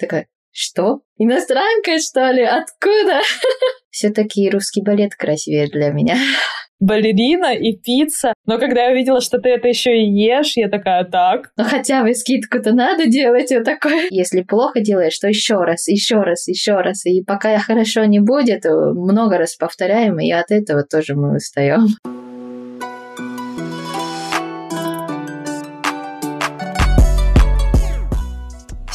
Такая, что? Иностранка, что ли? Откуда? Все-таки русский балет красивее для меня. балерина и пицца. Но когда я увидела, что ты это еще и ешь, я такая, так. Ну хотя бы скидку-то надо делать вот такой. Если плохо делаешь, то еще раз, еще раз, еще раз. И пока хорошо не будет, много раз повторяем, и от этого тоже мы устаем.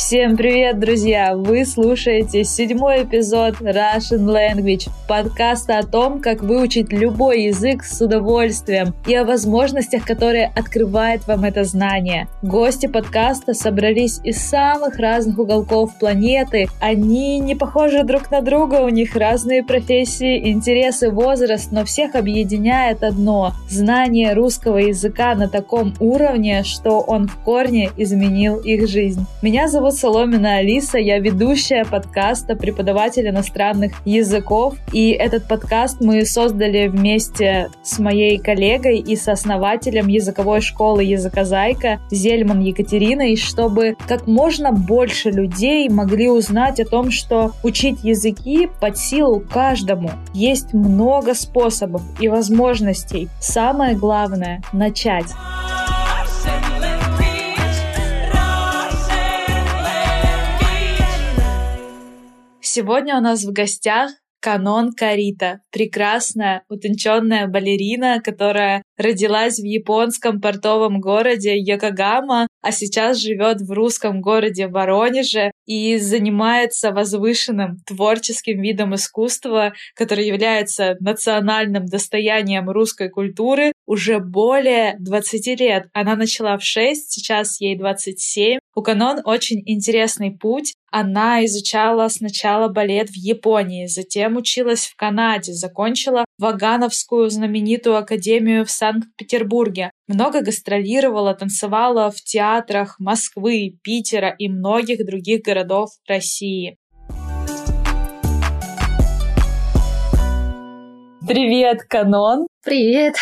Всем привет, друзья! Вы слушаете седьмой эпизод Russian Language, подкаста о том, как выучить любой язык с удовольствием и о возможностях, которые открывает вам это знание. Гости подкаста собрались из самых разных уголков планеты. Они не похожи друг на друга, у них разные профессии, интересы, возраст, но всех объединяет одно – знание русского языка на таком уровне, что он в корне изменил их жизнь. Меня зовут Соломина Алиса, я ведущая подкаста «Преподаватель иностранных языков». И этот подкаст мы создали вместе с моей коллегой и сооснователем языковой школы «Языкозайка» Зельман Екатериной, чтобы как можно больше людей могли узнать о том, что учить языки под силу каждому. Есть много способов и возможностей. Самое главное — начать. Сегодня у нас в гостях Канон Карита, прекрасная, утонченная балерина, которая родилась в японском портовом городе Йокогама, а сейчас живет в русском городе Воронеже и занимается возвышенным творческим видом искусства, который является национальным достоянием русской культуры уже более 20 лет. Она начала в 6, сейчас ей 27. У Канон очень интересный путь. Она изучала сначала балет в Японии, затем училась в Канаде, закончила Вагановскую знаменитую академию в Санкт-Петербурге. Много гастролировала, танцевала в театрах Москвы, Питера и многих других городов России. Привет, Канон! Привет!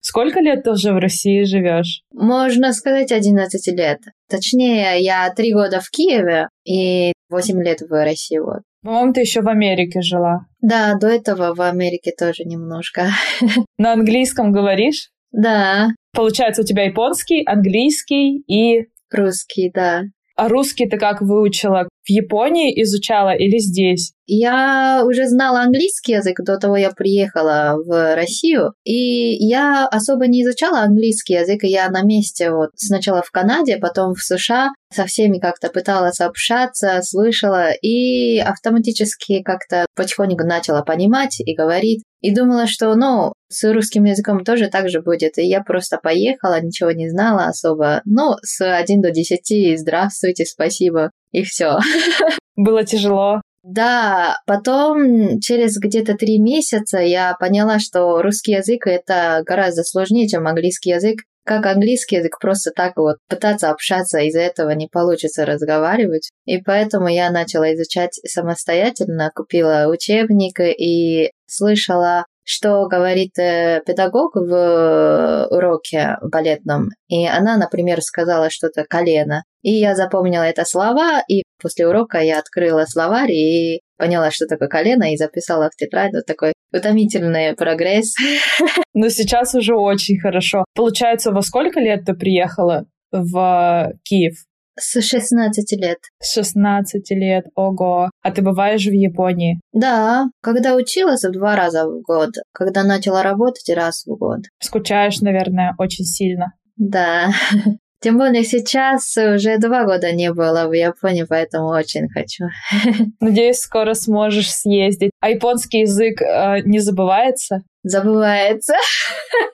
Сколько лет ты уже в России живешь? Можно сказать 11 лет. Точнее, я три года в Киеве и 8 лет в России. Вот. По-моему, ты еще в Америке жила. Да, до этого в Америке тоже немножко. На английском говоришь? Да. Получается, у тебя японский, английский и... Русский, да. А русский ты как выучила? В Японии изучала или здесь? Я уже знала английский язык до того, я приехала в Россию, и я особо не изучала английский язык, я на месте вот сначала в Канаде, потом в США со всеми как-то пыталась общаться, слышала, и автоматически как-то потихоньку начала понимать и говорить. И думала, что, ну, с русским языком тоже так же будет. И я просто поехала, ничего не знала особо. Ну, с 1 до 10, здравствуйте, спасибо, и все. Было тяжело. Да, потом через где-то три месяца я поняла, что русский язык это гораздо сложнее, чем английский язык. Как английский язык, просто так вот пытаться общаться, из-за этого не получится разговаривать. И поэтому я начала изучать самостоятельно, купила учебник и слышала что говорит э, педагог в э, уроке балетном. И она, например, сказала что-то колено. И я запомнила это слова, и после урока я открыла словарь и поняла, что такое колено, и записала в тетрадь вот такой утомительный прогресс. Но сейчас уже очень хорошо. Получается, во сколько лет ты приехала в Киев? С 16 лет. С 16 лет, ого. А ты бываешь в Японии? Да, когда училась два раза в год, когда начала работать раз в год. Скучаешь, наверное, очень сильно. Да. Тем более сейчас уже два года не было в Японии, поэтому очень хочу. Надеюсь, скоро сможешь съездить. А японский язык э, не забывается? Забывается.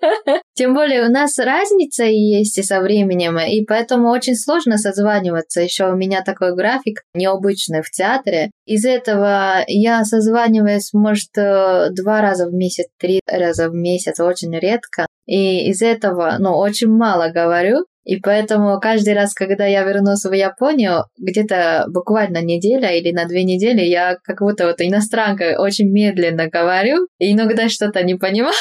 Тем более у нас разница есть со временем, и поэтому очень сложно созваниваться. Еще у меня такой график необычный в театре. Из этого я созваниваюсь, может, э, два раза в месяц, три раза в месяц, очень редко. И из этого, ну, очень мало говорю, и поэтому каждый раз, когда я вернусь в Японию, где-то буквально неделя или на две недели, я как будто вот иностранка очень медленно говорю, и иногда что-то не понимаю.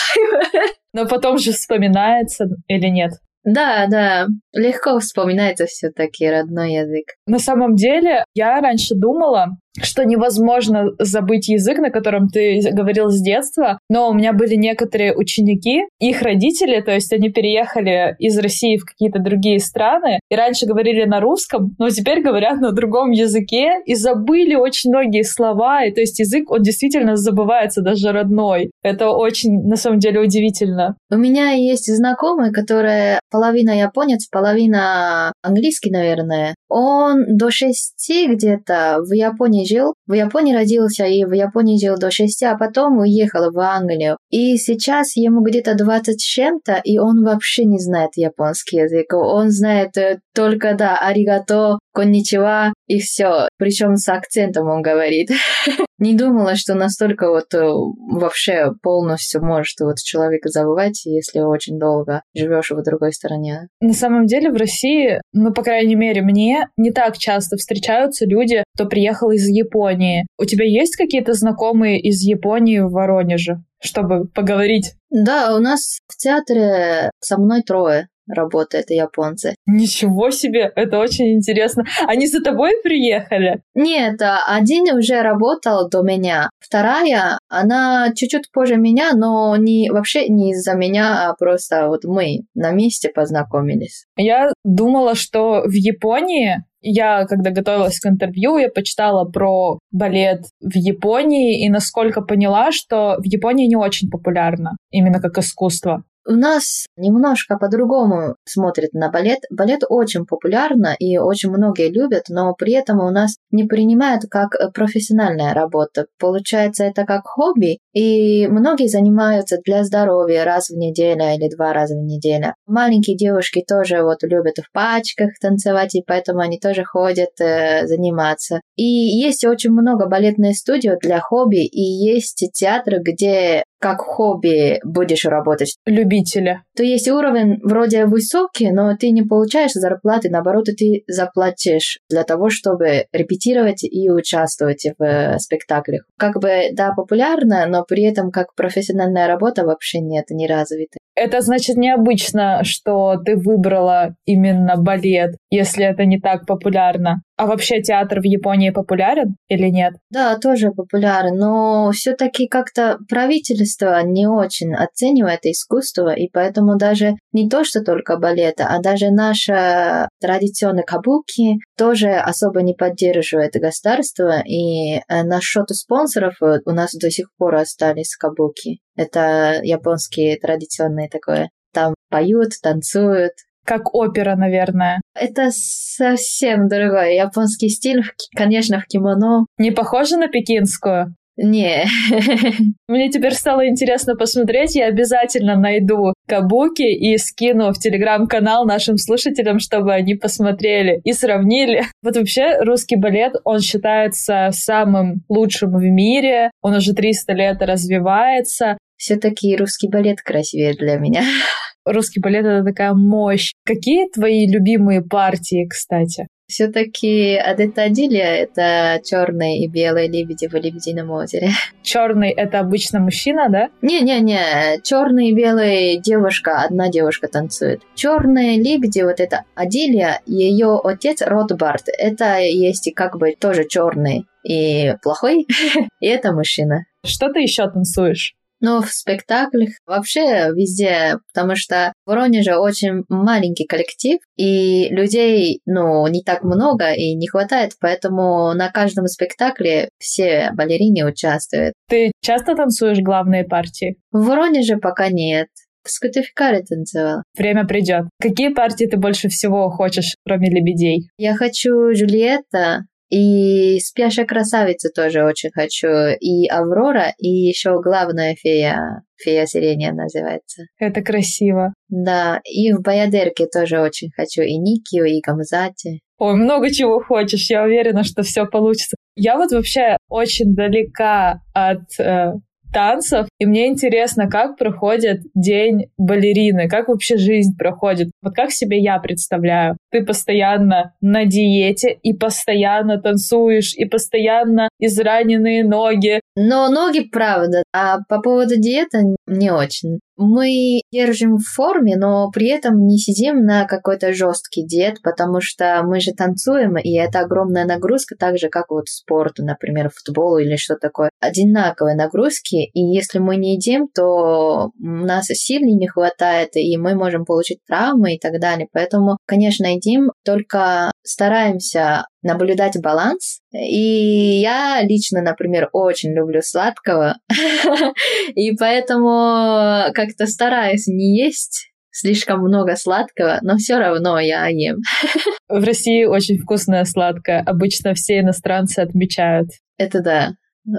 Но потом же вспоминается или нет? Да, да, легко вспоминается все-таки родной язык. На самом деле, я раньше думала, что невозможно забыть язык, на котором ты говорил с детства, но у меня были некоторые ученики, их родители, то есть они переехали из России в какие-то другие страны, и раньше говорили на русском, но теперь говорят на другом языке, и забыли очень многие слова, и то есть язык, он действительно забывается, даже родной. Это очень, на самом деле, удивительно. У меня есть знакомый, который половина японец, половина английский, наверное. Он до шести где-то в Японии жил, в Японии родился и в Японии жил до шести, а потом уехал в Англию. И сейчас ему где-то 20 с чем-то, и он вообще не знает японский язык. Он знает э, только, да, аригато, конничева и все. Причем с акцентом он говорит. Не думала, что настолько вот э, вообще полностью может вот человек забывать, если очень долго живешь в другой стране. На самом деле в России, ну, по крайней мере, мне не так часто встречаются люди, кто приехал из Японии. У тебя есть какие-то знакомые из Японии в Воронеже? чтобы поговорить. Да, у нас в театре со мной трое работает японцы. Ничего себе, это очень интересно. Они за тобой приехали? Нет, один уже работал до меня. Вторая, она чуть-чуть позже меня, но не вообще не из-за меня, а просто вот мы на месте познакомились. Я думала, что в Японии я, когда готовилась к интервью, я почитала про балет в Японии и насколько поняла, что в Японии не очень популярно именно как искусство. У нас немножко по-другому смотрят на балет. Балет очень популярно и очень многие любят, но при этом у нас не принимают как профессиональная работа. Получается, это как хобби, и многие занимаются для здоровья раз в неделю или два раза в неделю. Маленькие девушки тоже вот любят в пачках танцевать, и поэтому они тоже ходят э, заниматься. И есть очень много балетных студий для хобби, и есть театры, где как хобби будешь работать. Любителя. То есть уровень вроде высокий, но ты не получаешь зарплаты, наоборот, ты заплатишь для того, чтобы репетировать и участвовать в э, спектаклях. Как бы, да, популярно, но при этом как профессиональная работа вообще нет, не развита. Это значит необычно, что ты выбрала именно балет, если это не так популярно. А вообще театр в Японии популярен или нет? Да, тоже популярен, но все-таки как-то правительство не очень оценивает искусство, и поэтому даже не то, что только балета, а даже наша традиционная кабуки тоже особо не поддерживает государство, и э, на счет спонсоров у нас до сих пор остались кабуки. Это японские традиционные такое. Там поют, танцуют, как опера, наверное. Это совсем другой японский стиль, конечно, в кимоно. Не похоже на пекинскую? Не. Мне теперь стало интересно посмотреть. Я обязательно найду кабуки и скину в телеграм-канал нашим слушателям, чтобы они посмотрели и сравнили. Вот вообще русский балет, он считается самым лучшим в мире. Он уже 300 лет развивается. Все-таки русский балет красивее для меня. Русский балет — это такая мощь. Какие твои любимые партии, кстати? Все-таки Адетадилия — это черный и белый лебеди в Лебедином озере. Черный — это обычно мужчина, да? Не-не-не, черный и белый девушка, одна девушка танцует. Черные лебеди, вот это Адилия, ее отец Ротбард, это есть как бы тоже черный и плохой, и это мужчина. Что ты еще танцуешь? Ну, в спектаклях вообще везде, потому что в Воронеже очень маленький коллектив, и людей, ну, не так много и не хватает, поэтому на каждом спектакле все балерины участвуют. Ты часто танцуешь главные партии? В Воронеже пока нет. В Скутификаре танцевала. Время придет. Какие партии ты больше всего хочешь, кроме лебедей? Я хочу Джульетта, и «Спящая красавица» тоже очень хочу. И «Аврора», и еще главная фея. Фея сирения называется. Это красиво. Да, и в «Баядерке» тоже очень хочу. И Никию, и Гамзати. Ой, много чего хочешь. Я уверена, что все получится. Я вот вообще очень далека от э, танцев. И мне интересно, как проходит день балерины, как вообще жизнь проходит. Вот как себе я представляю? Ты постоянно на диете и постоянно танцуешь, и постоянно израненные ноги. Но ноги, правда. А по поводу диеты не очень. Мы держим в форме, но при этом не сидим на какой-то жесткий диет, потому что мы же танцуем, и это огромная нагрузка, так же, как вот спорту, например, футболу или что такое. Одинаковые нагрузки, и если мы не едим, то у нас сил не хватает, и мы можем получить травмы и так далее. Поэтому, конечно, едим, только стараемся наблюдать баланс. И я лично, например, очень люблю сладкого, и поэтому как-то стараюсь не есть слишком много сладкого, но все равно я ем. В России очень вкусное сладкое. Обычно все иностранцы отмечают. Это да.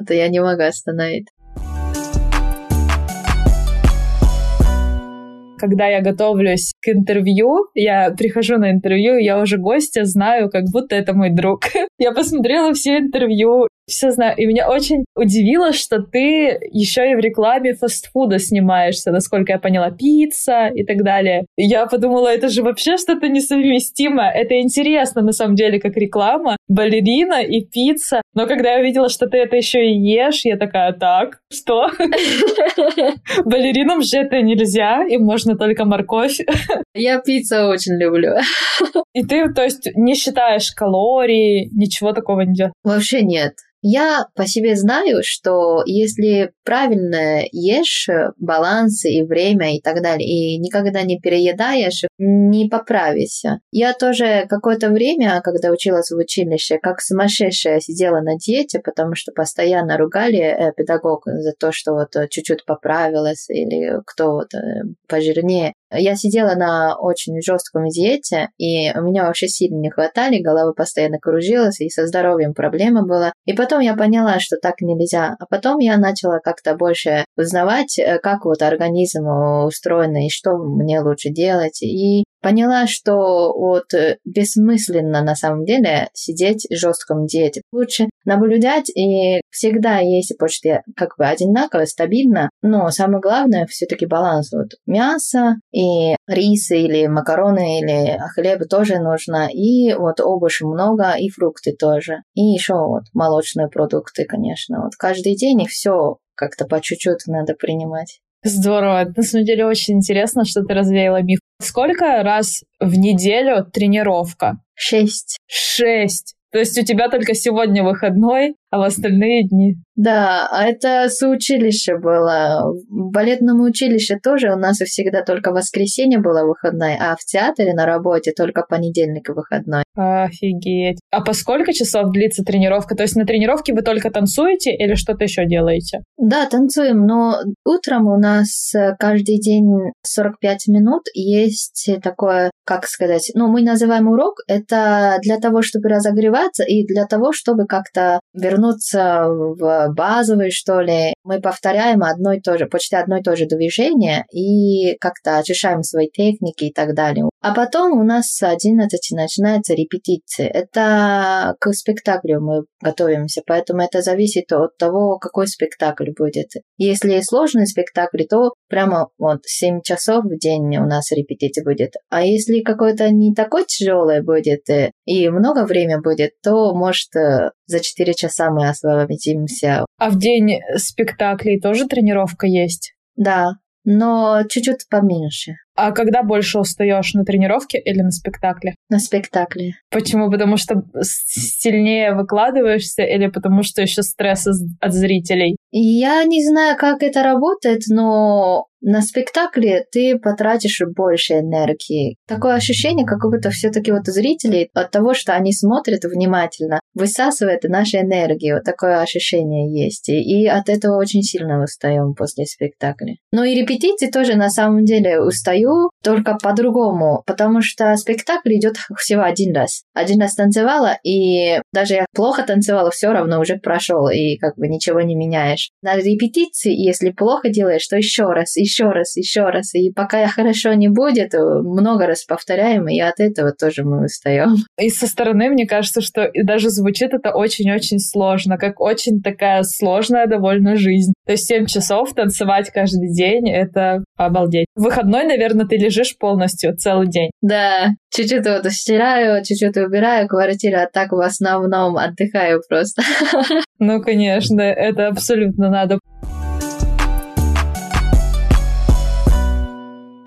Это я не могу остановить. Когда я готовлюсь к интервью, я прихожу на интервью, я уже гостя знаю, как будто это мой друг. Я посмотрела все интервью, все знаю. И меня очень удивило, что ты еще и в рекламе фастфуда снимаешься, насколько я поняла, пицца и так далее. И я подумала, это же вообще что-то несовместимое. Это интересно, на самом деле, как реклама. Балерина и пицца. Но когда я увидела, что ты это еще и ешь, я такая, так, что? Балеринам же это нельзя, им можно только морковь. Я пиццу очень люблю. И ты, то есть, не считаешь калорий, ничего такого не делаешь? Вообще нет. Я по себе знаю, что если правильно ешь баланс и время и так далее, и никогда не переедаешь, не поправишься. Я тоже какое-то время, когда училась в училище, как сумасшедшая сидела на диете, потому что постоянно ругали э, педагог за то, что вот чуть-чуть поправилась или кто вот э, пожирнее. Я сидела на очень жестком диете, и у меня вообще сильно не хватали, голова постоянно кружилась, и со здоровьем проблема была. И потом я поняла, что так нельзя. А потом я начала как-то больше узнавать, э, как вот организм устроен, и что мне лучше делать. И поняла, что вот э, бессмысленно на самом деле сидеть в жестком диете. Лучше наблюдать, и всегда есть почти как бы одинаково, стабильно, но самое главное все-таки баланс. Вот мясо и рис или макароны или хлеб тоже нужно, и вот овощи много, и фрукты тоже, и еще вот молочные продукты, конечно. Вот каждый день и все как-то по чуть-чуть надо принимать. Здорово. На самом деле очень интересно, что ты развеяла миф. Сколько раз в неделю тренировка? Шесть. Шесть. То есть у тебя только сегодня выходной, а в остальные дни? Да, а это соучилище было. В балетном училище тоже у нас всегда только воскресенье было выходной, а в театре на работе только понедельник выходной. Офигеть. А по сколько часов длится тренировка? То есть на тренировке вы только танцуете или что-то еще делаете? Да, танцуем, но утром у нас э, каждый день 45 минут есть такое, как сказать, ну, мы называем урок, это для того, чтобы разогреваться и для того, чтобы как-то вернуться в базовый, что ли. Мы повторяем одно и то же, почти одно и то же движение и как-то очищаем свои техники и так далее. А потом у нас с 11 начинается репетиции. Это к спектаклю мы готовимся, поэтому это зависит от того, какой спектакль будет. Если сложный спектакль, то прямо вот 7 часов в день у нас репетиция будет. А если какой-то не такой тяжелый будет э, и много времени будет, то может э, за 4 часа мы освободимся. А в день спектаклей тоже тренировка есть? Да, но чуть-чуть поменьше. А когда больше устаешь, на тренировке или на спектакле? На спектакле. Почему? Потому что сильнее выкладываешься или потому что еще стресс от зрителей? Я не знаю, как это работает, но на спектакле ты потратишь больше энергии. Такое ощущение, как будто все-таки вот зрители от того, что они смотрят внимательно, высасывает нашу энергию. Такое ощущение есть. И, от этого очень сильно устаем после спектакля. Ну и репетиции тоже на самом деле устаю, только по-другому, потому что спектакль идет всего один раз. Один раз танцевала, и даже я плохо танцевала, все равно уже прошел, и как бы ничего не меняешь. На репетиции, если плохо делаешь, то еще раз, еще еще раз, еще раз. И пока хорошо не будет, много раз повторяем, и от этого тоже мы устаем. И со стороны, мне кажется, что даже звучит это очень-очень сложно, как очень такая сложная довольно жизнь. То есть 7 часов танцевать каждый день — это обалдеть. В выходной, наверное, ты лежишь полностью целый день. Да, чуть-чуть вот стираю, чуть-чуть убираю квартиру, а так в основном отдыхаю просто. Ну, конечно, это абсолютно надо.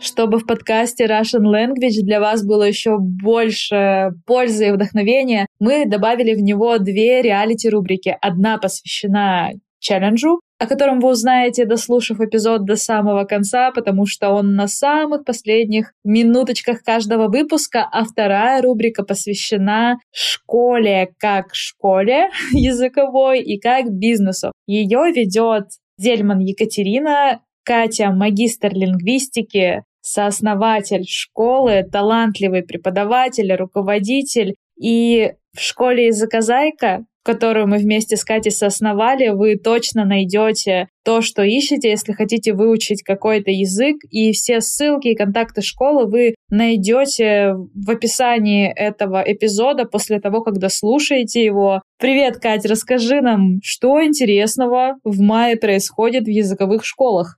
Чтобы в подкасте Russian Language для вас было еще больше пользы и вдохновения, мы добавили в него две реалити-рубрики. Одна посвящена челленджу, о котором вы узнаете, дослушав эпизод до самого конца, потому что он на самых последних минуточках каждого выпуска, а вторая рубрика посвящена школе как школе языковой и как бизнесу. Ее ведет Зельман Екатерина, Катя, магистр лингвистики, сооснователь школы, талантливый преподаватель, руководитель. И в школе языка «Зайка» которую мы вместе с Катей соосновали, вы точно найдете то, что ищете, если хотите выучить какой-то язык. И все ссылки и контакты школы вы найдете в описании этого эпизода после того, когда слушаете его. Привет, Катя, расскажи нам, что интересного в мае происходит в языковых школах.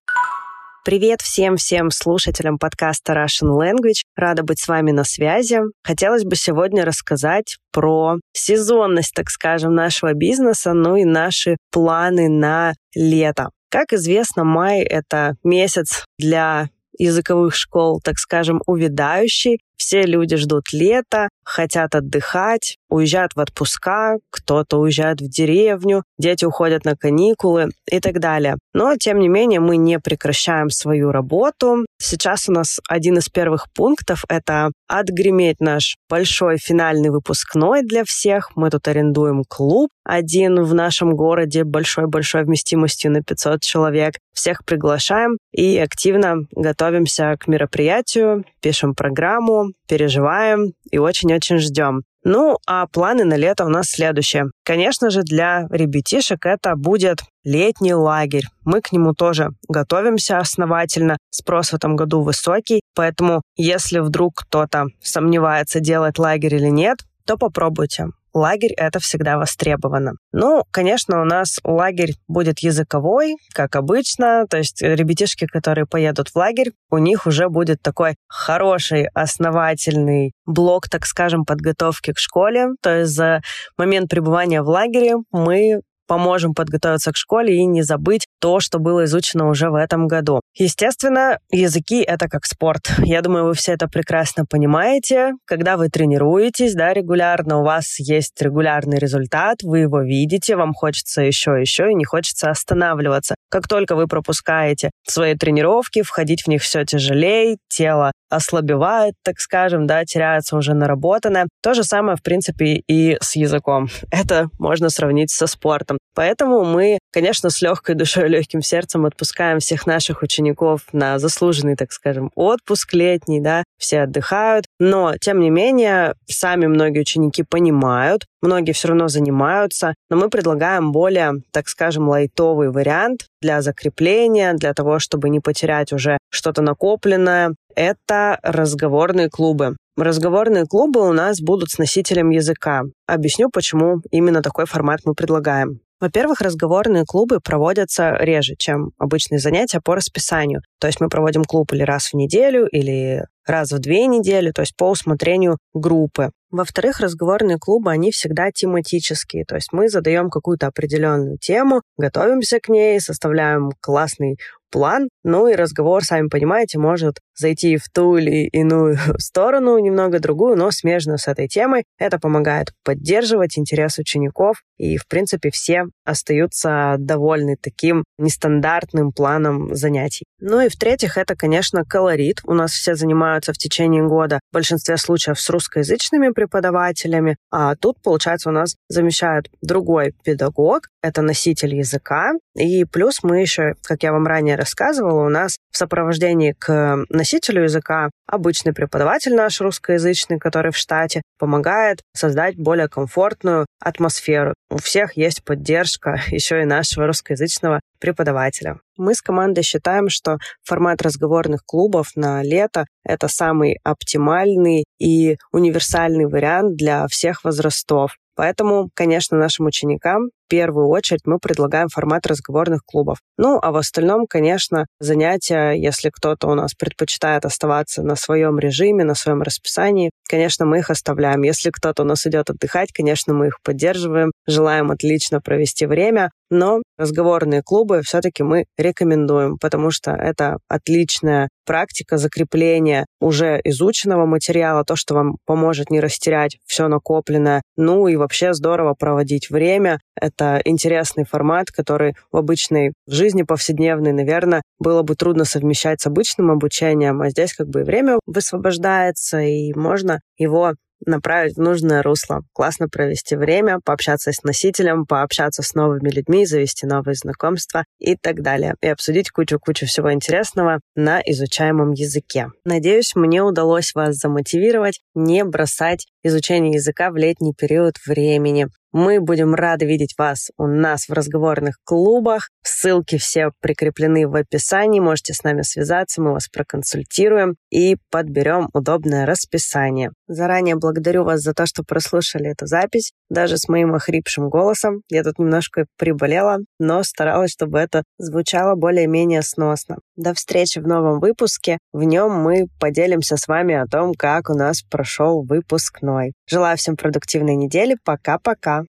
Привет всем-всем слушателям подкаста Russian Language. Рада быть с вами на связи. Хотелось бы сегодня рассказать про сезонность, так скажем, нашего бизнеса, ну и наши планы на лето. Как известно, май — это месяц для языковых школ, так скажем, увядающий. Все люди ждут лета, хотят отдыхать, уезжают в отпуска, кто-то уезжает в деревню, дети уходят на каникулы и так далее. Но, тем не менее, мы не прекращаем свою работу. Сейчас у нас один из первых пунктов — это отгреметь наш большой финальный выпускной для всех. Мы тут арендуем клуб один в нашем городе, большой-большой вместимостью на 500 человек. Всех приглашаем и активно готовимся к мероприятию, пишем программу, переживаем и очень-очень ждем. Ну, а планы на лето у нас следующие. Конечно же, для ребятишек это будет летний лагерь. Мы к нему тоже готовимся основательно. Спрос в этом году высокий, поэтому если вдруг кто-то сомневается, делать лагерь или нет, то попробуйте лагерь — это всегда востребовано. Ну, конечно, у нас лагерь будет языковой, как обычно, то есть ребятишки, которые поедут в лагерь, у них уже будет такой хороший, основательный блок, так скажем, подготовки к школе. То есть за момент пребывания в лагере мы поможем подготовиться к школе и не забыть то, что было изучено уже в этом году. Естественно, языки — это как спорт. Я думаю, вы все это прекрасно понимаете. Когда вы тренируетесь, да, регулярно, у вас есть регулярный результат, вы его видите, вам хочется еще, еще, и не хочется останавливаться. Как только вы пропускаете свои тренировки, входить в них все тяжелее, тело ослабевает, так скажем, да, теряется уже наработанное. То же самое, в принципе, и с языком. Это можно сравнить со спортом. Поэтому мы, конечно, с легкой душой легким сердцем отпускаем всех наших учеников на заслуженный, так скажем, отпуск летний, да, все отдыхают. Но, тем не менее, сами многие ученики понимают, многие все равно занимаются, но мы предлагаем более, так скажем, лайтовый вариант для закрепления, для того, чтобы не потерять уже что-то накопленное. Это разговорные клубы. Разговорные клубы у нас будут с носителем языка. Объясню, почему именно такой формат мы предлагаем. Во-первых, разговорные клубы проводятся реже, чем обычные занятия по расписанию. То есть мы проводим клуб или раз в неделю, или раз в две недели, то есть по усмотрению группы. Во-вторых, разговорные клубы, они всегда тематические, то есть мы задаем какую-то определенную тему, готовимся к ней, составляем классный план, ну и разговор, сами понимаете, может зайти в ту или иную сторону, немного другую, но смежную с этой темой. Это помогает поддерживать интерес учеников, и, в принципе, все остаются довольны таким нестандартным планом занятий. Ну и, в-третьих, это, конечно, колорит. У нас все занимаются в течение года в большинстве случаев с русскоязычными преподавателями, а тут, получается, у нас замещает другой педагог, это носитель языка, и плюс мы еще, как я вам ранее ранее рассказывала, у нас в сопровождении к носителю языка обычный преподаватель наш русскоязычный, который в штате, помогает создать более комфортную атмосферу. У всех есть поддержка еще и нашего русскоязычного преподавателя. Мы с командой считаем, что формат разговорных клубов на лето — это самый оптимальный и универсальный вариант для всех возрастов. Поэтому, конечно, нашим ученикам в первую очередь мы предлагаем формат разговорных клубов. Ну, а в остальном, конечно, занятия, если кто-то у нас предпочитает оставаться на своем режиме, на своем расписании, конечно, мы их оставляем. Если кто-то у нас идет отдыхать, конечно, мы их поддерживаем, желаем отлично провести время, но разговорные клубы все-таки мы рекомендуем, потому что это отличная практика закрепления уже изученного материала, то, что вам поможет не растерять все накопленное, ну и вообще здорово проводить время. Это интересный формат, который в обычной жизни повседневной, наверное, было бы трудно совмещать с обычным обучением, а здесь как бы и время высвобождается, и можно его направить в нужное русло, классно провести время, пообщаться с носителем, пообщаться с новыми людьми, завести новые знакомства и так далее. И обсудить кучу-кучу всего интересного на изучаемом языке. Надеюсь, мне удалось вас замотивировать не бросать изучение языка в летний период времени. Мы будем рады видеть вас у нас в разговорных клубах. Ссылки все прикреплены в описании. Можете с нами связаться, мы вас проконсультируем и подберем удобное расписание. Заранее благодарю вас за то, что прослушали эту запись. Даже с моим охрипшим голосом. Я тут немножко приболела, но старалась, чтобы это звучало более-менее сносно. До встречи в новом выпуске. В нем мы поделимся с вами о том, как у нас прошел выпускной. Желаю всем продуктивной недели. Пока-пока.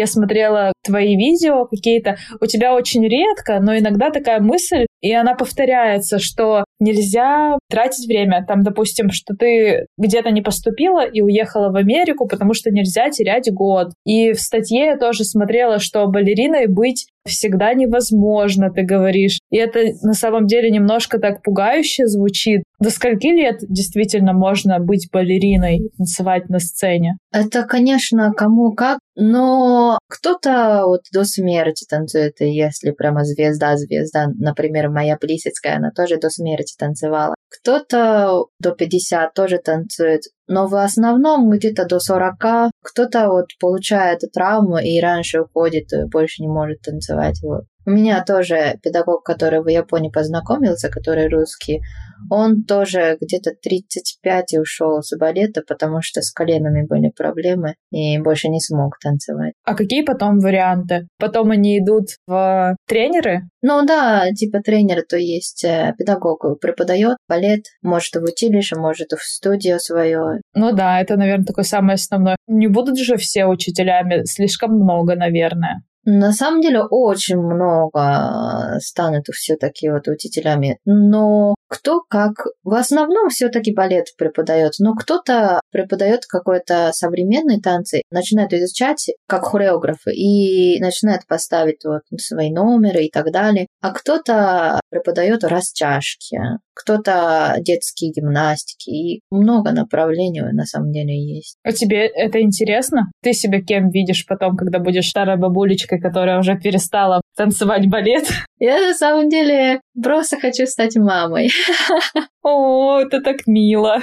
Я смотрела твои видео какие-то, у тебя очень редко, но иногда такая мысль, и она повторяется, что нельзя тратить время. Там, допустим, что ты где-то не поступила и уехала в Америку, потому что нельзя терять год. И в статье я тоже смотрела, что балериной быть всегда невозможно, ты говоришь. И это на самом деле немножко так пугающе звучит. До скольки лет действительно можно быть балериной, танцевать на сцене? Это, конечно, кому как, но кто-то вот до смерти танцует, если прямо звезда-звезда, например, моя Плисецкая, она тоже до смерти танцевала. Кто-то до 50 тоже танцует, но в основном где-то до 40 кто-то вот получает травму и раньше уходит, больше не может танцевать. Вот. У меня тоже педагог, который в Японии познакомился, который русский, он тоже где-то 35 и ушел с балета, потому что с коленами были проблемы и больше не смог танцевать. А какие потом варианты? Потом они идут в тренеры? Ну да, типа тренер, то есть э, педагог преподает балет, может в училище, может в студию свою. Ну да, это, наверное, такое самое основное. Не будут же все учителями, слишком много, наверное. На самом деле очень много станут все-таки вот учителями, но кто как, в основном все-таки балет преподает, но кто-то преподает какой-то современный танцы, начинает изучать как хореографы и начинает поставить вот свои номеры и так далее, а кто-то преподает растяжки, кто-то детские гимнастики, и много направлений на самом деле есть. А тебе это интересно? Ты себя кем видишь потом, когда будешь старой бабулечкой, которая уже перестала танцевать балет? Я на самом деле просто хочу стать мамой. О, это так мило.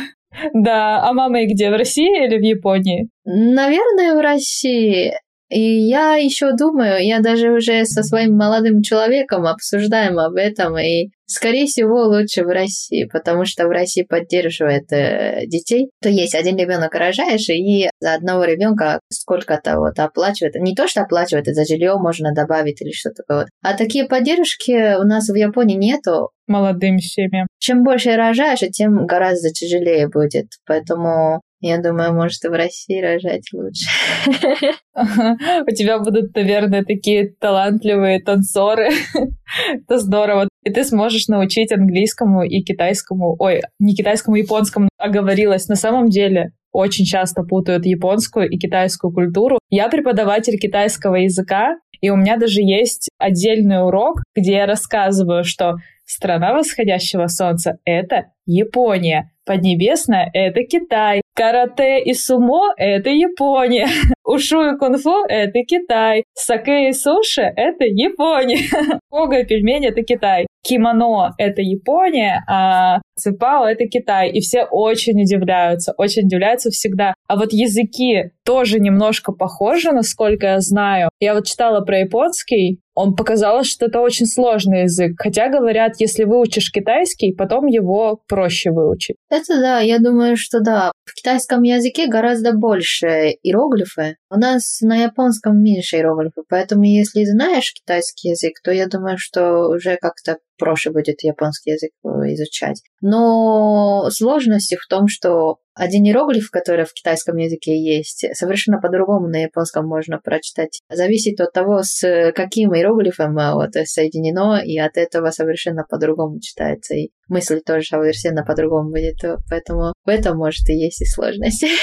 Да, а мама и где, в России или в Японии? Наверное, в России. И я еще думаю, я даже уже со своим молодым человеком обсуждаем об этом, и скорее всего лучше в России, потому что в России поддерживает э, детей. То есть один ребенок рожаешь, и за одного ребенка сколько-то вот оплачивает. Не то, что оплачивает, за жилье можно добавить или что-то такое. А такие поддержки у нас в Японии нету. Молодым семьям. Чем больше рожаешь, тем гораздо тяжелее будет. Поэтому я думаю, может, и в России рожать лучше. У тебя будут, наверное, такие талантливые танцоры. Это здорово. И ты сможешь научить английскому и китайскому, ой, не китайскому, японскому, оговорилась. На самом деле, очень часто путают японскую и китайскую культуру. Я преподаватель китайского языка, и у меня даже есть отдельный урок, где я рассказываю, что страна восходящего солнца — это Япония. Поднебесная — это Китай. Карате и сумо — это Япония. Ушу и кунг-фу — это Китай. Саке и суши — это Япония. Кога и пельмени — это Китай. Кимоно — это Япония, а цепао — это Китай. И все очень удивляются, очень удивляются всегда. А вот языки тоже немножко похожи, насколько я знаю. Я вот читала про японский, он показал, что это очень сложный язык. Хотя говорят, если выучишь китайский, потом его проще выучить. Это да, я думаю, что да. В китайском языке гораздо больше иероглифы. У нас на японском меньше иероглифы, поэтому если знаешь китайский язык, то я думаю, что уже как-то проще будет японский язык э, изучать. Но сложность в том, что один иероглиф, который в китайском языке есть, совершенно по-другому на японском можно прочитать. Зависит от того, с каким иероглифом э, вот, соединено, и от этого совершенно по-другому читается. И мысль тоже совершенно по-другому будет. Поэтому в этом, может, и есть и сложность.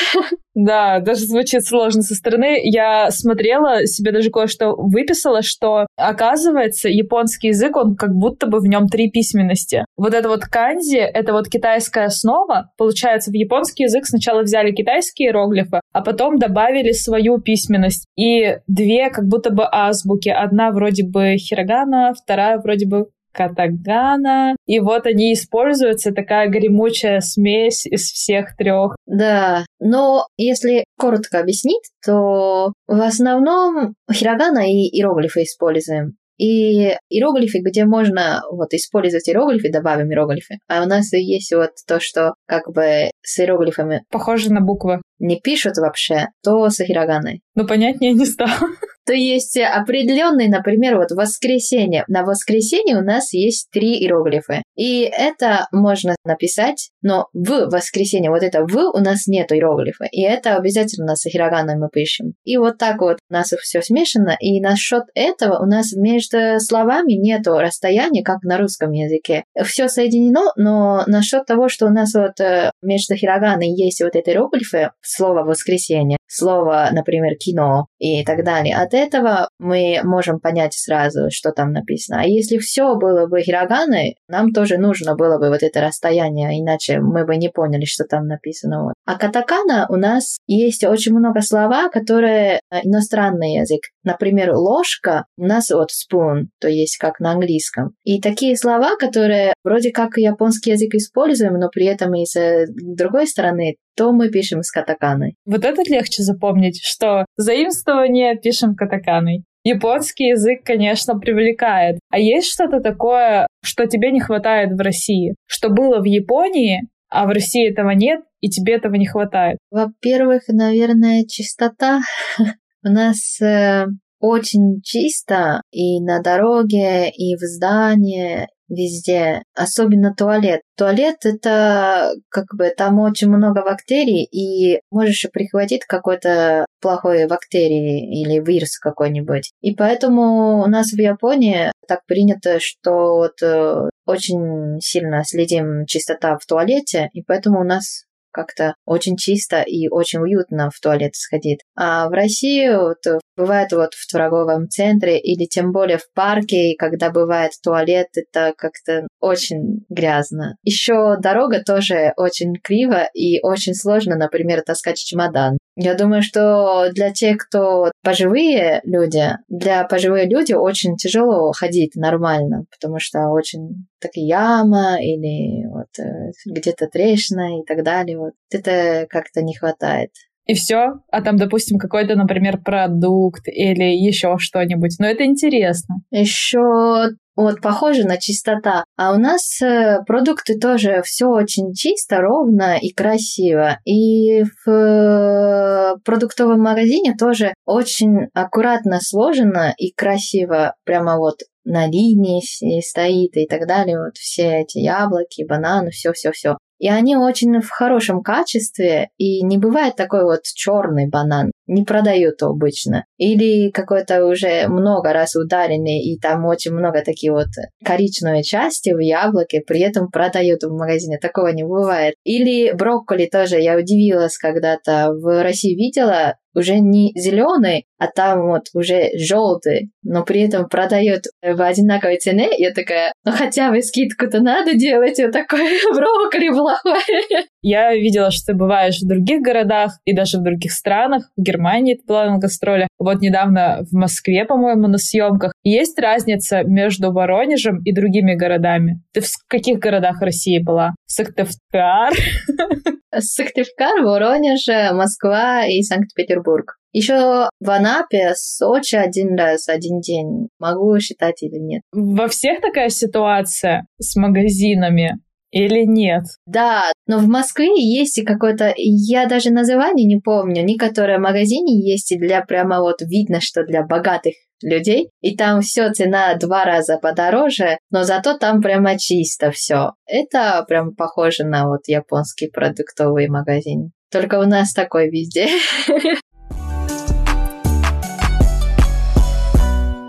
Да, даже звучит сложно со стороны. Я смотрела, себе даже кое-что выписала, что, оказывается, японский язык, он как будто бы в нем три письменности. Вот это вот канзи, это вот китайская основа. Получается, в японский язык сначала взяли китайские иероглифы, а потом добавили свою письменность. И две как будто бы азбуки. Одна вроде бы хирогана, вторая вроде бы катагана. И вот они используются, такая гремучая смесь из всех трех. Да, но если коротко объяснить, то в основном хирогана и иероглифы используем. И иероглифы, где можно вот использовать иероглифы, добавим иероглифы. А у нас есть вот то, что как бы с иероглифами... Похоже на буквы. Не пишут вообще, то с хироганой. Ну, понятнее не стало. То есть определенный, например, вот воскресенье. На воскресенье у нас есть три иероглифы. И это можно написать, но в воскресенье вот это в у нас нет иероглифа. И это обязательно с хироганой мы пишем. И вот так вот у нас все смешано. И насчет этого у нас между словами нету расстояния, как на русском языке. Все соединено, но насчет того, что у нас вот э, между хироганой есть вот эти иероглифы, слово воскресенье, слово, например, кино и так далее. От этого мы можем понять сразу, что там написано. А если все было бы хироганой, нам тоже нужно было бы вот это расстояние, иначе мы бы не поняли, что там написано. Вот. А катакана у нас есть очень много слова, которые э, иностранный язык. Например, ложка у нас вот spoon, то есть как на английском. И такие слова, которые вроде как японский язык используем, но при этом и с другой стороны то мы пишем с катаканой. Вот это легче запомнить, что заимствование пишем катаканой. Японский язык, конечно, привлекает. А есть что-то такое, что тебе не хватает в России? Что было в Японии, а в России этого нет, и тебе этого не хватает? Во-первых, наверное, чистота. У нас э, очень чисто и на дороге, и в здании, везде, особенно туалет. Туалет это как бы там очень много бактерий, и можешь прихватить какой-то плохой бактерии или вирус какой-нибудь. И поэтому у нас в Японии так принято, что вот э, очень сильно следим чистота в туалете, и поэтому у нас как-то очень чисто и очень уютно в туалет сходить. А в России вот, бывает вот в торговом центре или тем более в парке, когда бывает туалет, это как-то очень грязно. Еще дорога тоже очень криво и очень сложно, например, таскать чемодан. Я думаю, что для тех, кто пожилые люди, для пожилых людей очень тяжело ходить нормально, потому что очень такая яма или вот э, где-то трещина и так далее. Вот это как-то не хватает. И все, а там, допустим, какой-то, например, продукт или еще что-нибудь. Но это интересно. Еще вот похоже на чистота. А у нас э, продукты тоже все очень чисто, ровно и красиво. И в э, продуктовом магазине тоже очень аккуратно сложено и красиво. Прямо вот на линии стоит и так далее. Вот все эти яблоки, бананы, все-все-все. И они очень в хорошем качестве, и не бывает такой вот черный банан. Не продают обычно. Или какой-то уже много раз ударенный, и там очень много таких вот коричневые части в яблоке, при этом продают в магазине. Такого не бывает. Или брокколи тоже. Я удивилась когда-то. В России видела, уже не зеленый, а там вот уже желтый, но при этом продают в одинаковой цене. Я такая, ну хотя бы скидку-то надо делать, вот такой брокколи плохой. Я видела, что ты бываешь в других городах и даже в других странах. В Германии ты была на гастролях, вот недавно в Москве, по-моему, на съемках. Есть разница между Воронежем и другими городами? Ты в каких городах России была? Сыктывкар? Сыктывкар, Воронеж, Москва и Санкт-Петербург. Еще в Анапе, Сочи один раз, один день. Могу считать или нет. Во всех такая ситуация с магазинами? Или нет? Да, но в Москве есть и какой-то, я даже название не помню, некоторые магазины есть и для прямо вот видно, что для богатых людей, и там все цена два раза подороже, но зато там прямо чисто все. Это прям похоже на вот японский продуктовый магазин. Только у нас такой везде.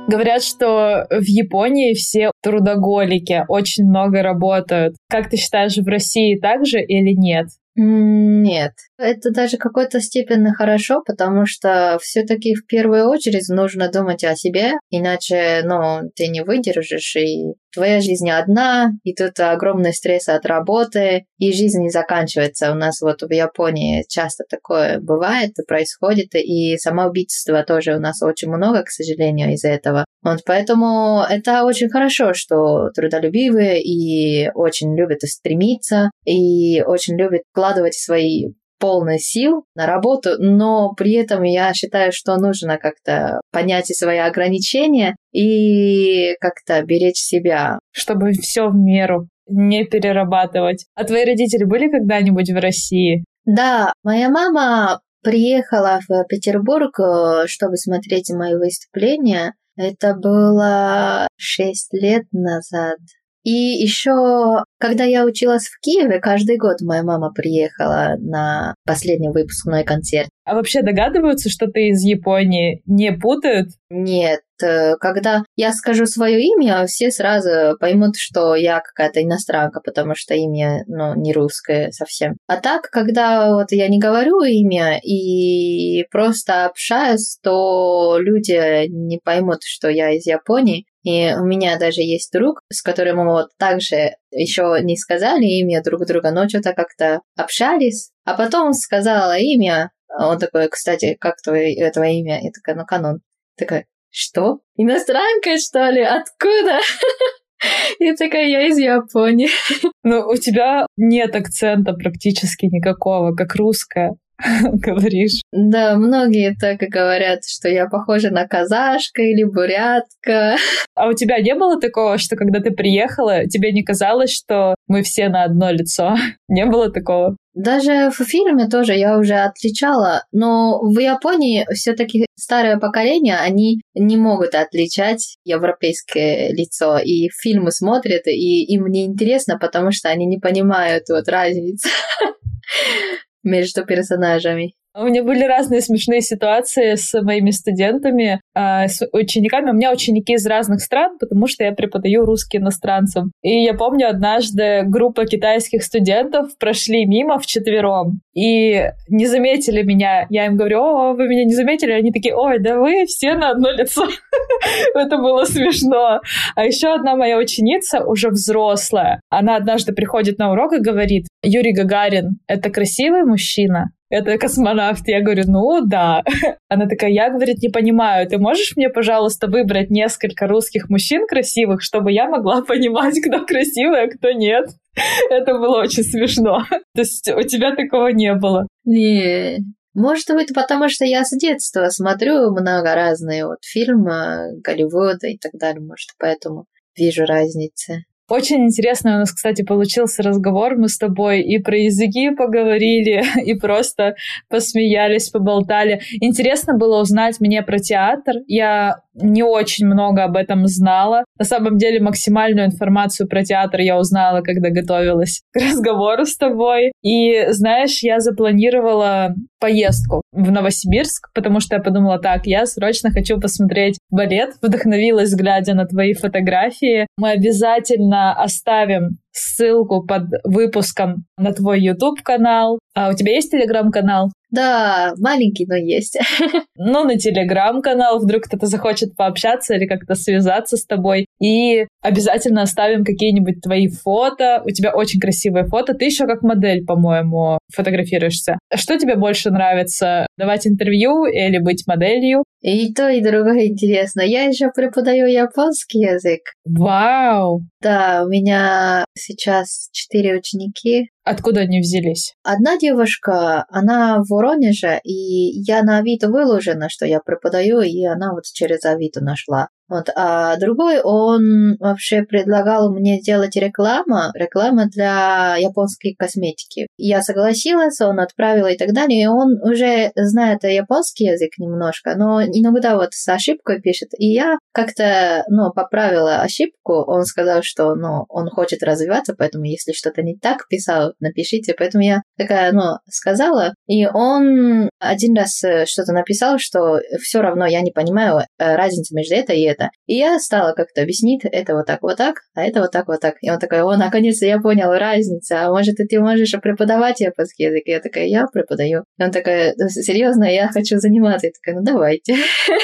Говорят, что в Японии все трудоголики, очень много работают. Как ты считаешь, в России также или нет? Нет, это даже какой-то степени хорошо, потому что все-таки в первую очередь нужно думать о себе, иначе, ну, ты не выдержишь, и твоя жизнь одна, и тут огромный стресс от работы, и жизнь не заканчивается. У нас вот в Японии часто такое бывает, происходит, и самоубийство тоже у нас очень много, к сожалению, из-за этого. Вот поэтому это очень хорошо, что трудолюбивые и очень любят стремиться, и очень любят вкладывать свои полной сил на работу, но при этом я считаю, что нужно как-то понять свои ограничения и как-то беречь себя. Чтобы все в меру, не перерабатывать. А твои родители были когда-нибудь в России? Да, моя мама приехала в Петербург, э, чтобы смотреть мои выступления. Это было шесть лет назад. И еще, когда я училась в Киеве, каждый год моя мама приехала на последний выпускной концерт. А вообще догадываются, что ты из Японии? Не путают? Нет. Э, когда я скажу свое имя, все сразу поймут, что я какая-то иностранка, потому что имя, ну, не русское совсем. А так, когда вот я не говорю имя и просто общаюсь, то люди не поймут, что я из Японии. И у меня даже есть друг, с которым мы вот также еще не сказали имя друг друга, но что-то как-то общались. А потом сказала имя. Он такой, кстати, как твое, твое имя? Я такая, ну, канон. Такая, что? Иностранка, что ли? Откуда? Я такая, я из Японии. Ну, у тебя нет акцента практически никакого, как русская. говоришь. Да, многие так и говорят, что я похожа на казашка или бурятка. А у тебя не было такого, что когда ты приехала, тебе не казалось, что мы все на одно лицо? Не было такого? Даже в фильме тоже я уже отличала, но в Японии все-таки старое поколение, они не могут отличать европейское лицо, и фильмы смотрят, и им не интересно, потому что они не понимают вот разницу. между персонажами. У меня были разные смешные ситуации с моими студентами, а, с учениками. У меня ученики из разных стран, потому что я преподаю русский иностранцам. И я помню, однажды группа китайских студентов прошли мимо вчетвером и не заметили меня. Я им говорю, о, вы меня не заметили? Они такие, ой, да вы все на одно лицо. Это было смешно. А еще одна моя ученица, уже взрослая, она однажды приходит на урок и говорит, Юрий Гагарин — это красивый мужчина? это космонавт. Я говорю, ну да. Она такая, я, говорит, не понимаю, ты можешь мне, пожалуйста, выбрать несколько русских мужчин красивых, чтобы я могла понимать, кто красивый, а кто нет? Это было очень смешно. То есть у тебя такого не было? Не, может быть, потому что я с детства смотрю много разные вот фильмы, Голливуда и так далее, может, поэтому вижу разницы. Очень интересный у нас, кстати, получился разговор. Мы с тобой и про языки поговорили, и просто посмеялись, поболтали. Интересно было узнать мне про театр. Я не очень много об этом знала. На самом деле максимальную информацию про театр я узнала, когда готовилась к разговору с тобой. И, знаешь, я запланировала поездку в Новосибирск, потому что я подумала, так, я срочно хочу посмотреть балет. Вдохновилась, глядя на твои фотографии. Мы обязательно оставим ссылку под выпуском на твой YouTube-канал. А у тебя есть телеграм-канал? Да, маленький, но есть. Ну, на телеграм-канал, вдруг кто-то захочет пообщаться или как-то связаться с тобой. И обязательно оставим какие-нибудь твои фото. У тебя очень красивое фото. Ты еще как модель, по-моему, фотографируешься. Что тебе больше нравится? Давать интервью или быть моделью? И то, и другое интересно. Я еще преподаю японский язык. Вау! Да, у меня сейчас четыре ученики. Откуда они взялись? Одна девушка, она в Воронеже, и я на Авито выложена, что я преподаю, и она вот через Авито нашла. Вот, а другой, он вообще предлагал мне сделать рекламу, реклама для японской косметики. Я согласилась, он отправил и так далее, и он уже знает японский язык немножко, но иногда вот с ошибкой пишет. И я как-то, ну, поправила ошибку, он сказал, что, ну, он хочет развиваться, поэтому если что-то не так писал, напишите. Поэтому я такая, ну, сказала, и он один раз что-то написал, что все равно я не понимаю э, разницы между это и это. И я стала как-то объяснить, это вот так, вот так, а это вот так, вот так. И он такой, о, наконец-то я понял разницу, а может, ты можешь преподавать японский язык? Я такая, я преподаю. И он такой, серьезно, я хочу заниматься. Я такая, ну давайте.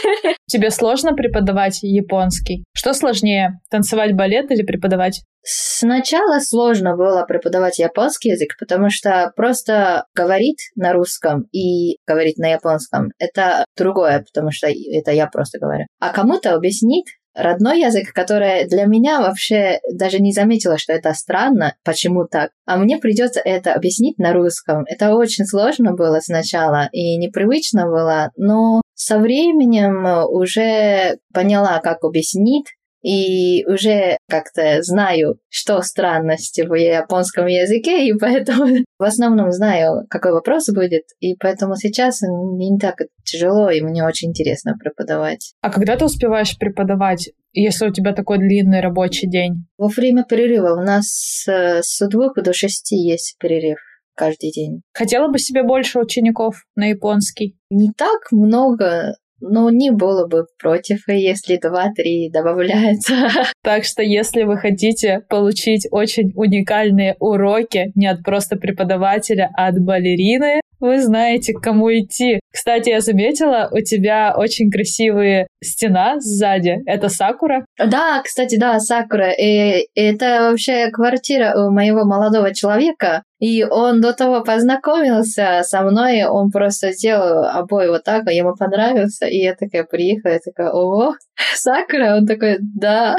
Тебе сложно преподавать японский? Что сложнее, танцевать балет или преподавать? Сначала сложно было преподавать японский язык, потому что просто говорить на русском и говорить на японском – это другое, потому что это я просто говорю. А кому-то объяснить родной язык, который для меня вообще даже не заметила, что это странно, почему так. А мне придется это объяснить на русском. Это очень сложно было сначала и непривычно было, но со временем уже поняла, как объяснить, и уже как-то знаю, что странности в японском языке, и поэтому в основном знаю, какой вопрос будет, и поэтому сейчас не так тяжело, и мне очень интересно преподавать. А когда ты успеваешь преподавать, если у тебя такой длинный рабочий день? Во время перерыва у нас с двух до шести есть перерыв каждый день. Хотела бы себе больше учеников на японский? Не так много, ну, не было бы против, если два-три добавляются. Так что, если вы хотите получить очень уникальные уроки не от просто преподавателя, а от балерины, вы знаете, к кому идти. Кстати, я заметила, у тебя очень красивые стена сзади. Это Сакура? Да, кстати, да, Сакура. И это вообще квартира у моего молодого человека. И он до того познакомился со мной, он просто сделал обои вот так, ему понравился, и я такая приехала, я такая, ого, Сакура? Он такой, да.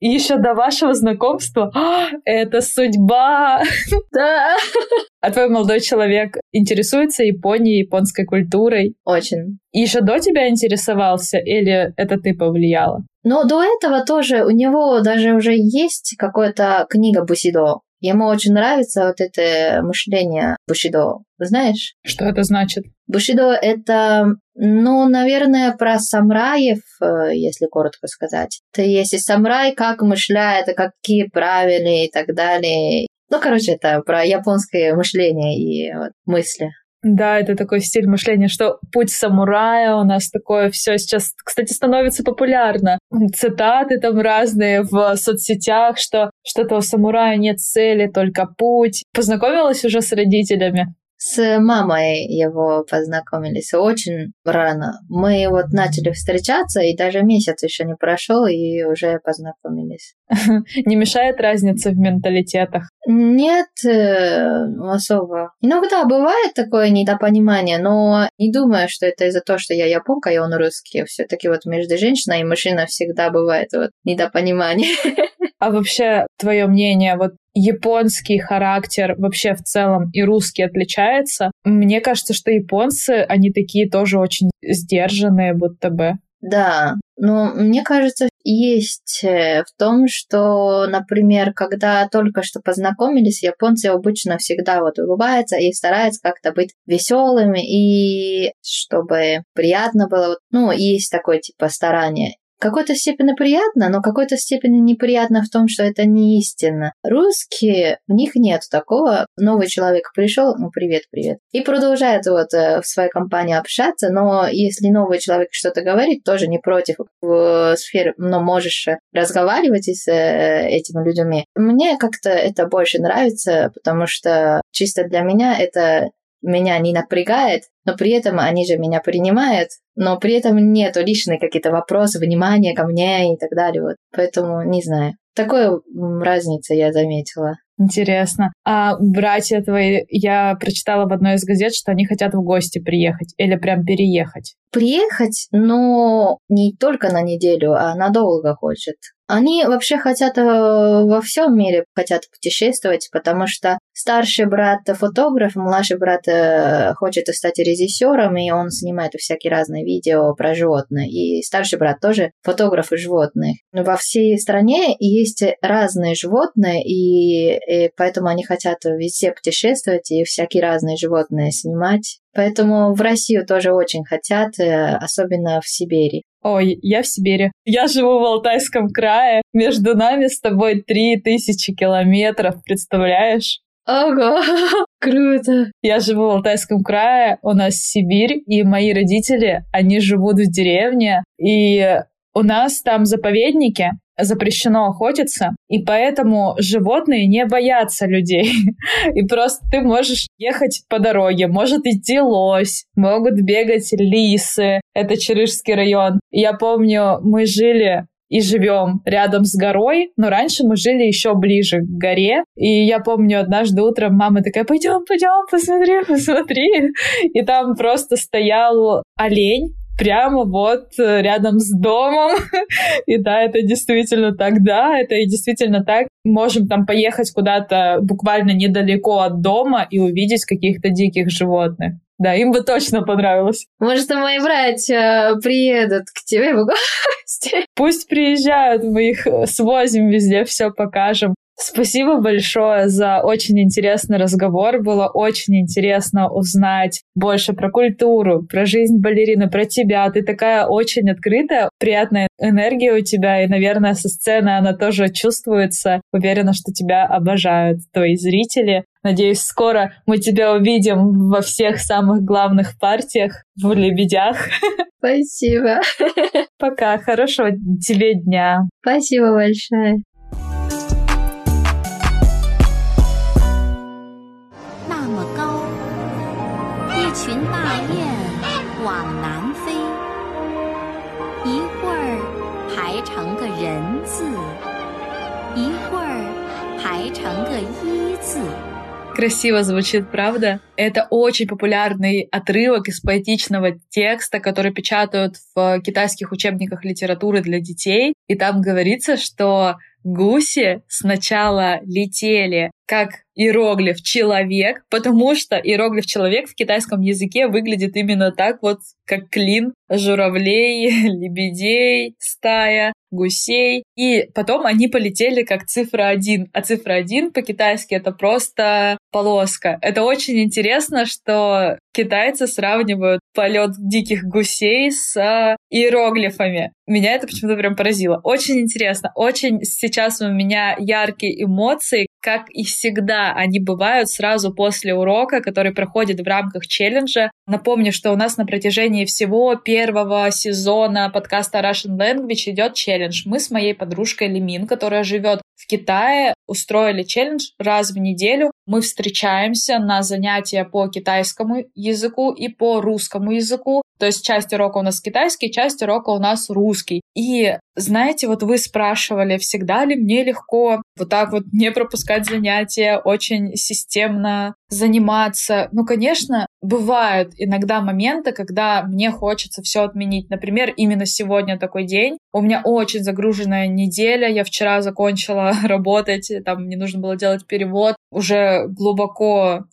И еще до вашего знакомства, «А, это судьба. Да. А твой молодой человек интересуется Японией, японской культурой? Очень. И еще до тебя интересовался или это ты повлияла? Но до этого тоже у него даже уже есть какая-то книга Бусидо. Ему очень нравится вот это мышление Бушидо. Знаешь? Что это значит? Бушидо — это, ну, наверное, про самураев, э, если коротко сказать. Это если самурай как мышляет, какие правила и так далее. Ну, короче, это про японское мышление и вот, мысли. Да, это такой стиль мышления, что путь самурая у нас такое все сейчас, кстати, становится популярно. Цитаты там разные в соцсетях, что что-то у самурая нет цели, только путь. Познакомилась уже с родителями? С мамой его познакомились очень рано. Мы вот начали встречаться, и даже месяц еще не прошел, и уже познакомились. Не мешает разница в менталитетах? Нет, э, особо. Иногда бывает такое недопонимание, но не думаю, что это из-за того, что я японка, и он русский. Все-таки вот между женщиной и мужчиной всегда бывает вот недопонимание. А вообще, твое мнение, вот японский характер вообще в целом и русский отличается? Мне кажется, что японцы, они такие тоже очень сдержанные, будто бы. Да, но мне кажется, есть э, в том, что, например, когда только что познакомились, японцы обычно всегда вот улыбаются и стараются как-то быть веселыми и чтобы приятно было. Ну, есть такое типа старание. Какой-то степени приятно, но какой-то степени неприятно в том, что это не истина. Русские, в них нет такого. Новый человек пришел, ну привет, привет, и продолжает вот э, в своей компании общаться, но если новый человек что-то говорит, тоже не против в сфере, но можешь разговаривать с э, этими людьми. Мне как-то это больше нравится, потому что чисто для меня это меня не напрягает, но при этом они же меня принимают, но при этом нету лишних какие-то вопросы, внимания ко мне и так далее. Вот. Поэтому не знаю. Такую разницу я заметила. Интересно. А братья твои, я прочитала в одной из газет, что они хотят в гости приехать или прям переехать. Приехать, но не только на неделю, а надолго хочет. Они вообще хотят э, во всем мире хотят путешествовать, потому что старший брат фотограф, младший брат э, хочет стать режиссером, и он снимает всякие разные видео про животных. И старший брат тоже фотограф животных. Во всей стране есть разные животные, и, и поэтому они хотят везде путешествовать и всякие разные животные снимать. Поэтому в Россию тоже очень хотят, э, особенно в Сибири. Ой, я в Сибири. Я живу в Алтайском крае. Между нами с тобой три тысячи километров, представляешь? Ого, круто. Я живу в Алтайском крае, у нас Сибирь, и мои родители, они живут в деревне, и у нас там заповедники, запрещено охотиться, и поэтому животные не боятся людей. И просто ты можешь ехать по дороге, может идти лось, могут бегать лисы. Это Чарышский район. Я помню, мы жили и живем рядом с горой, но раньше мы жили еще ближе к горе. И я помню, однажды утром мама такая, пойдем, пойдем, посмотри, посмотри. И там просто стоял олень, прямо вот э, рядом с домом. И да, это действительно так, да, это и действительно так. Можем там поехать куда-то буквально недалеко от дома и увидеть каких-то диких животных. Да, им бы точно понравилось. Может, мои братья приедут к тебе в гости? Пусть приезжают, мы их э, свозим везде, все покажем. Спасибо большое за очень интересный разговор. Было очень интересно узнать больше про культуру, про жизнь балерины, про тебя. Ты такая очень открытая, приятная энергия у тебя, и, наверное, со сцены она тоже чувствуется. Уверена, что тебя обожают твои зрители. Надеюсь, скоро мы тебя увидим во всех самых главных партиях в «Лебедях». Спасибо. Пока. Хорошего тебе дня. Спасибо большое. 群大雁往南飞，一会儿排成个人字，一会儿排成个一字。Красиво звучит, правда? Это очень популярный отрывок из поэтичного текста, который печатают в китайских учебниках литературы для детей. И там говорится, что гуси сначала летели как иероглиф «человек», потому что иероглиф «человек» в китайском языке выглядит именно так вот, как клин журавлей, лебедей, стая, гусей. И потом они полетели как цифра один. А цифра один по-китайски это просто полоска. Это очень интересно, что китайцы сравнивают полет диких гусей с иероглифами. Меня это почему-то прям поразило. Очень интересно. Очень сейчас у меня яркие эмоции, как и всегда, они бывают сразу после урока, который проходит в рамках челленджа. Напомню, что у нас на протяжении всего первого сезона подкаста Russian Language идет челлендж. Мы с моей подружкой Лимин, которая живет в Китае, устроили челлендж раз в неделю. Мы встречаемся на занятия по китайскому языку и по русскому языку. То есть часть урока у нас китайский, часть урока у нас русский. И знаете, вот вы спрашивали, всегда ли мне легко вот так вот не пропускать занятия, очень системно заниматься. Ну, конечно, бывают иногда моменты, когда мне хочется все отменить. Например, именно сегодня такой день. У меня очень загруженная неделя. Я вчера закончила работать, там мне нужно было делать перевод. Уже глубоко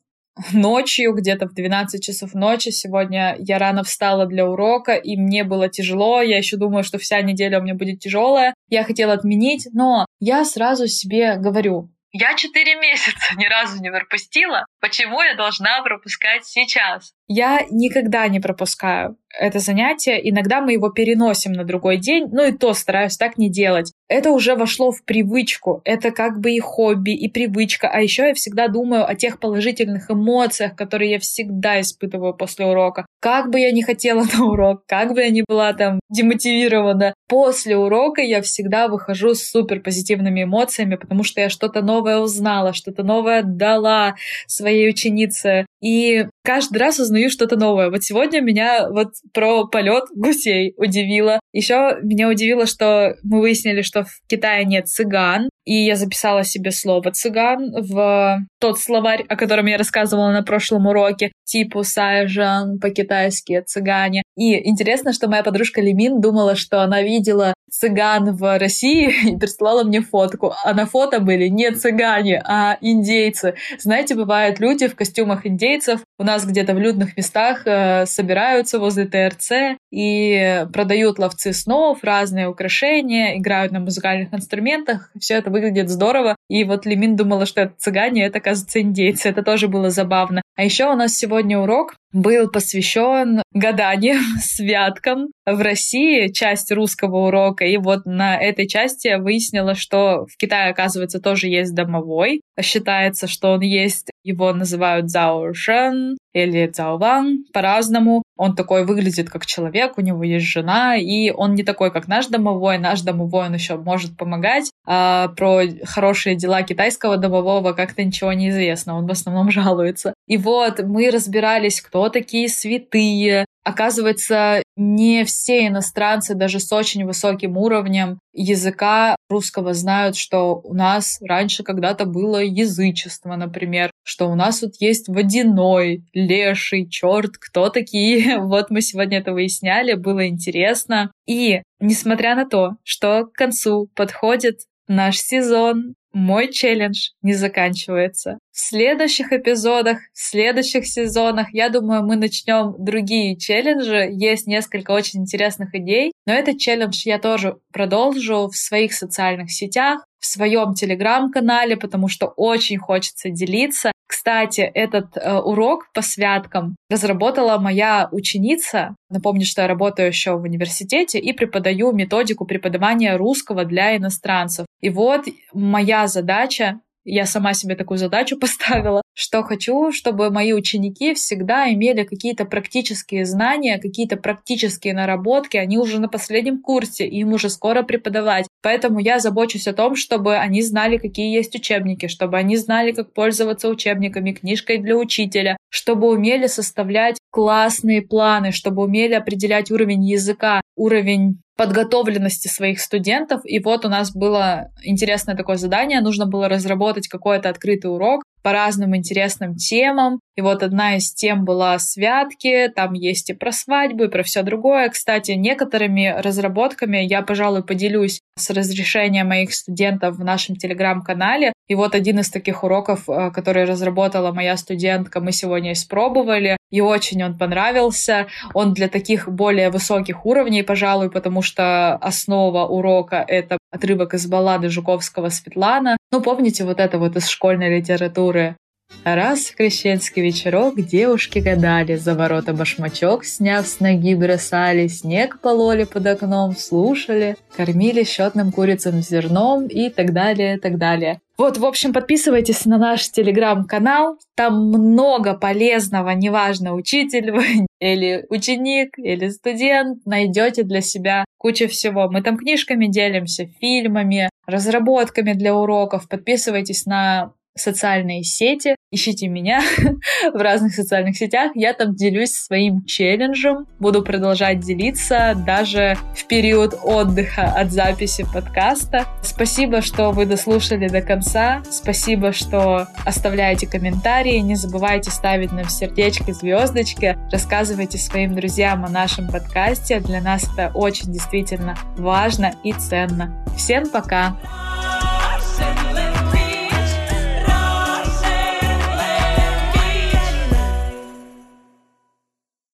ночью, где-то в 12 часов ночи. Сегодня я рано встала для урока, и мне было тяжело. Я еще думаю, что вся неделя у меня будет тяжелая. Я хотела отменить, но я сразу себе говорю, Я четыре месяца ни разу не пропустила. Почему я должна пропускать сейчас? Я никогда не пропускаю это занятие. Иногда мы его переносим на другой день, ну и то стараюсь так не делать. Это уже вошло в привычку. Это как бы и хобби, и привычка. А еще я всегда думаю о тех положительных эмоциях, которые я всегда испытываю после урока. Как бы я не хотела на урок, как бы я ни была там демотивирована, после урока я всегда выхожу с супер позитивными эмоциями, потому что я что-то новое узнала, что-то новое дала своей ученице. И каждый раз узнаю что-то новое. Вот сегодня меня вот про полет гусей удивило. Еще меня удивило, что мы выяснили, что в Китае нет цыган, и я записала себе слово цыган в тот словарь, о котором я рассказывала на прошлом уроке, типу сайжан по-китайски цыгане. И интересно, что моя подружка Лимин думала, что она видела цыган в России и прислала мне фотку. А на фото были не цыгане, а индейцы. Знаете, бывают люди в костюмах индейцев у нас где-то в людных местах э, собираются возле ТРЦ и продают ловцы снов, разные украшения, играют на музыкальных инструментах. Все это выглядит здорово. И вот Лимин думала, что это цыгане, это, оказывается, индейцы. Это тоже было забавно. А еще у нас сегодня урок был посвящен гаданиям, святкам в России, часть русского урока. И вот на этой части выяснила, что в Китае, оказывается, тоже есть домовой. Считается, что он есть, его называют Зао Шен или Цао Ван по-разному. Он такой выглядит как человек, у него есть жена, и он не такой, как наш домовой. Наш домовой, он еще может помогать. А про хорошие дела китайского домового как-то ничего не известно. Он в основном жалуется. И вот мы разбирались, кто такие святые, Оказывается, не все иностранцы, даже с очень высоким уровнем языка русского, знают, что у нас раньше когда-то было язычество, например, что у нас вот есть водяной, леший, черт, кто такие. Вот мы сегодня это выясняли, было интересно. И несмотря на то, что к концу подходит наш сезон, мой челлендж не заканчивается. В следующих эпизодах, в следующих сезонах, я думаю, мы начнем другие челленджи. Есть несколько очень интересных идей, но этот челлендж я тоже продолжу в своих социальных сетях, в своем телеграм-канале, потому что очень хочется делиться. Кстати, этот э, урок по святкам разработала моя ученица. Напомню, что я работаю еще в университете и преподаю методику преподавания русского для иностранцев. И вот моя задача я сама себе такую задачу поставила, что хочу, чтобы мои ученики всегда имели какие-то практические знания, какие-то практические наработки. Они уже на последнем курсе, им уже скоро преподавать. Поэтому я забочусь о том, чтобы они знали, какие есть учебники, чтобы они знали, как пользоваться учебниками, книжкой для учителя, чтобы умели составлять классные планы, чтобы умели определять уровень языка, уровень подготовленности своих студентов. И вот у нас было интересное такое задание. Нужно было разработать какой-то открытый урок, по разным интересным темам. И вот одна из тем была святки, там есть и про свадьбу, и про все другое. Кстати, некоторыми разработками я, пожалуй, поделюсь с разрешения моих студентов в нашем телеграм-канале. И вот один из таких уроков, э, который разработала моя студентка, мы сегодня испробовали, и очень он понравился. Он для таких более высоких уровней, пожалуй, потому что основа урока — это отрывок из баллады Жуковского «Светлана». Ну, помните вот это вот из школьной литературы? Раз в крещенский вечерок девушки гадали, за ворота башмачок, сняв с ноги, бросали, снег пололи под окном, слушали, кормили счетным курицам зерном и так далее, так далее. Вот, в общем, подписывайтесь на наш телеграм-канал. Там много полезного, неважно, учитель вы или ученик, или студент, найдете для себя кучу всего. Мы там книжками делимся, фильмами, разработками для уроков. Подписывайтесь на социальные сети. Ищите меня в разных социальных сетях. Я там делюсь своим челленджем. Буду продолжать делиться даже в период отдыха от записи подкаста. Спасибо, что вы дослушали до конца. Спасибо, что оставляете комментарии. Не забывайте ставить нам сердечки, звездочки. Рассказывайте своим друзьям о нашем подкасте. Для нас это очень действительно важно и ценно. Всем пока!